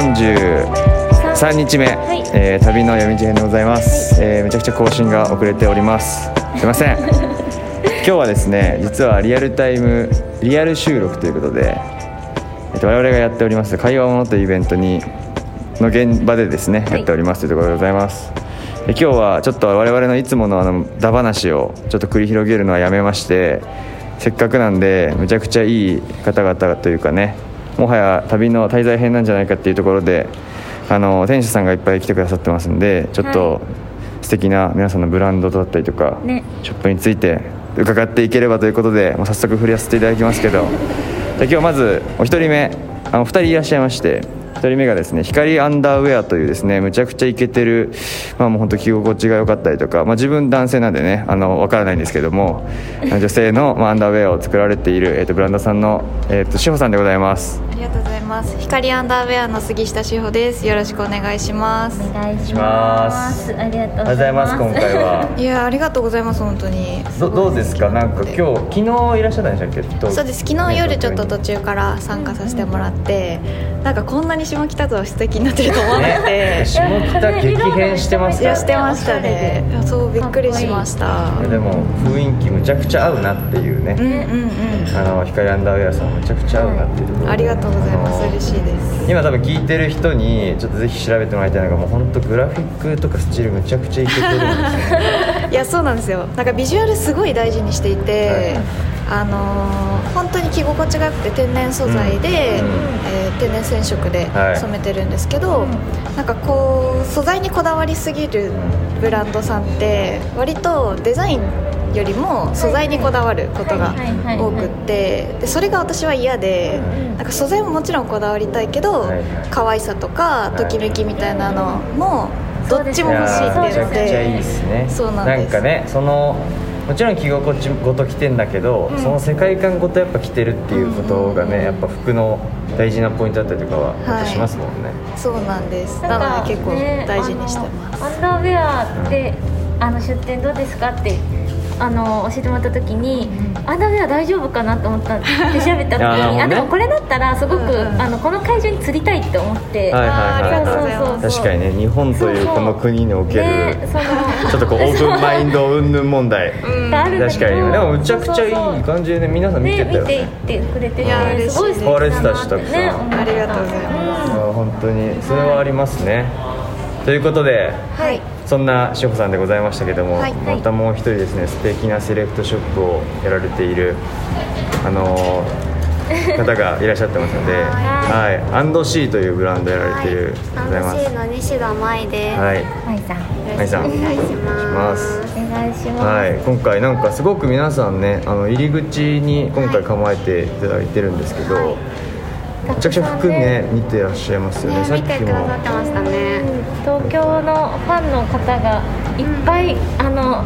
33日目、い。えー旅の夜道編でございます、えーめちゃくちゃ更新が遅れております。すいません。今日はですね実はリアルタイムリアル収録ということで、えっと我々がやっております会話ものというイベントにの現場でですね、はい。やっておりますというところでございます。で今日はちょっと我々のいつものあのダ話をちょっと繰り広げるのはやめましてせっかくなんでめちゃくちゃいい方々というかねもはや旅の滞在編なんじゃないかっていうところであの店主さんがいっぱい来てくださってますんでちょっはと素敵な皆さんのブランドだったりとか、ね。ショップについて伺っていければということでもう早速振り合わせていただきますけど。で今日まずお一人目あのお二人いらっしゃいまして一人目がですね光アンダーウェアというですねむちゃくちゃイケてるまあもう本当着心地が良かったりとか、まあ、自分男性なんでねあの分からないんですけども女性の、まあ、アンダーウェアを作られている、えー、とブランドさんの、えー、と志保さんでございますありがとうございます。光アンダーウェアの杉下志保です。よろしくお願いします。お願いしまますすありがとうございます今回は いやありがとうございます本当に。どどうですか？なんか今日昨日いらっしゃったんでしたっけ？東そうです。昨日夜ちょっとね途中から参加させてもらって、なんかこんなに下北沢素敵になってると思わなくて。ね下北激変してますいからやしてましたね。そうびっくりしました。でも雰囲気むちゃくちゃ合うなっていうね、うんうんうん。あの光アンダーウェアさんむちゃくちゃ合うなっていうところありがとうございます。嬉しいです。今多分聞いてる人にちょっとぜひ調べてもらいたいのがもう本当グラフィックとかスチールむちゃくちゃいけてるんですよね いやそうなんですよなんかビジュアルすごい大事にしていて、はいあのー本当に着心地が良くて天然素材で、うん。えー天然染色ではい。染めてるんですけど、なんかこう素材にこだわりすぎるブランドさんって割とデザインよりも素材にこだわることがはいはいはいはい。多くってでそれが私は嫌でうん。なんか素材ももちろんこだわりたいけどはいはい。可愛さとかい。ときめきみたいなのもどっちも欲しいってーめちゃいうのでくちゃいいですね。そうなんです。かねそのもちろん着心地ごと着てんだけど、その世界観ごとやっぱ着てるっていうことがね、やっぱ服の大事なポイントだったりとかはしますもんね、そうなんです。なんかなので結構ね大事にしてます、あのアンダーウェアで、あの出店どうですかってあの教えてもらった時に、アンダーウェア大丈夫かなと思ったんで調べた時いや なるほどね。にあでもこれだったらすごく、うんうんあのこの会場に釣りたいって思って、はいはいはいあーありがとうございますそうそうそう。確かにね日本という。この国における、ねそのちょっとこうオープンマインド云々問題。があるん。確かに。でもむちゃくちゃいい感じでね皆さん見てたよね。見ていねってくれていやて嬉しいすごい素敵だなって壊れてたしたくさん。ねありがとうございあ本当に。それはありますね、ということではい。そんな志保さんでございましたけども、はい。またもう一人ですね素敵なセレクトショップをやられているあのー方がいらっしゃってますので、はい、アンドシーというブランドやられている、アンございます。ドシーの西田舞です。はい、はいさん。はいさん、お願いしま。ます。す。お願いします、はい、今回なんかすごく皆さんねあの入り口に今回構えていただいてるんですけど、めちゃくちゃ服ね見てらっしゃいますよね。ねさっきも。見てくださってましたね。東京のファンの方がいっぱい、あの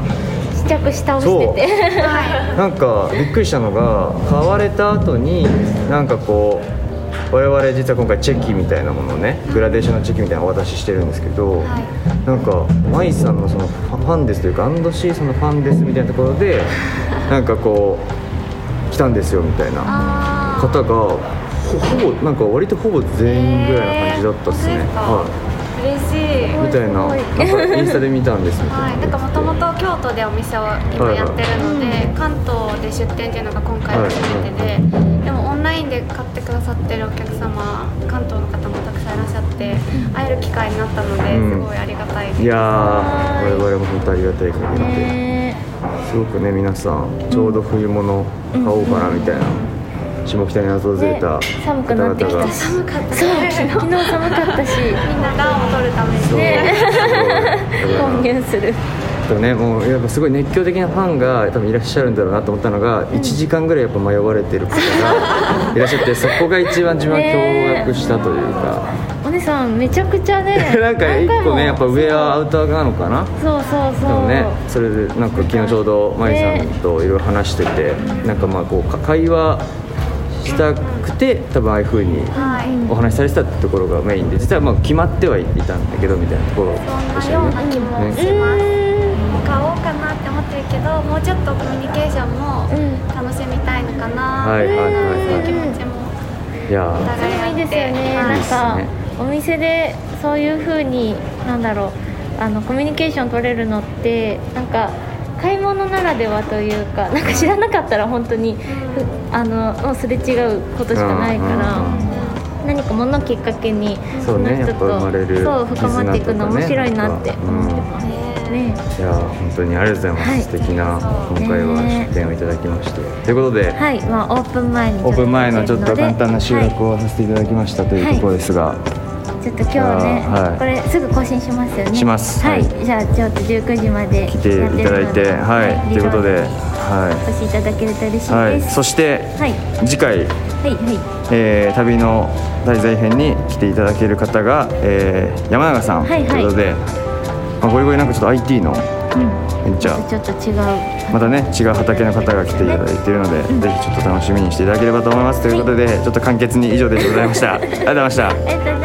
試着しててなんかびっくりしたのが買われた後になんかこう我々実は今回チェキみたいなものをねグラデーションのチェキみたいなのをお渡ししてるんですけど、なんかマイさんのそのファンですというかアンドシーさんのファンですみたいなところで なんかこう来たんですよみたいな方がほほぼなんか割とほぼ全員ぐらいな感じだったっすね、は嬉しい。いみたいななんかインスタで見たんですみたはい。い、なんかもともと京都でお店を今やってるので、関東で出店っていうのが今回初めてで、でもオンラインで買ってくださってるお客様関東の方もたくさんいらっしゃって会える機会になったので、うん。すごいありがたいです。いやー我々も本当ありがたい限りで。ねすごくね皆さんちょうど冬物買おうかなみたいな、下北に訪れたね寒くなってきた。し寒かった。昨日寒かったし。みんな暖を取るためにね。混入 するとねもうやっぱすごい熱狂的なファンが多分いらっしゃるんだろうなと思ったのが、1時間ぐらいやっぱ迷われてる方が いらっしゃってそこが一番自分は驚愕したというか、お姉さんめちゃくちゃね なんか一個ねやっぱ上はアウターなのかな？そうそうそう。でもねそれでなんか昨日ちょうどマリさんといろいろ話してて、なんかまあこうか会話したくて多分ああいうふうにはい。お話しされてたってところがメインで実はまあ決まってはいたんだけどみたいなところでしたよね。買おうかなって思ってるけど、もうちょっとコミュニケーションも楽しみたいのかな。はいはいう気は持ちもいいやお互いあって。いいですよね。はい。なんかねお店でそういう風になんだろう。あのコミュニケーション取れるのってなんか買い物ならではというかなんか知らなかったら本当に、あのもうすれ違うことしかないから、何か物をきっかけにその人とそう深まっていくの面白いなって思ってます、ね。いや本当にありがとうございます、はい。素敵な今回はね出店をいただきまして。ということで、はい。まあオープン前にオープン前のちょっと簡単な収はい録をさせていただきましたというところですが、ちょっと今日はね、はい。これすぐ更新しますよね。します。はい、はい。じゃあちょっと19時まで来ていただいてはい。ということでお越しいただけると嬉しいです。はい、はい、はいそしてはい。次回、はいえー旅の題材編に来ていただける方が、えー山永さん、はいはい。ということで、まあ、ゴリゴリなんかちょっと IT のうん。ベンチャー。ちょっと違う。またね違う畑の方が来ていただいているので、ぜひちょっと楽しみにしていただければと思います。ということでちょっと簡潔に以上でございました。ありがとうございました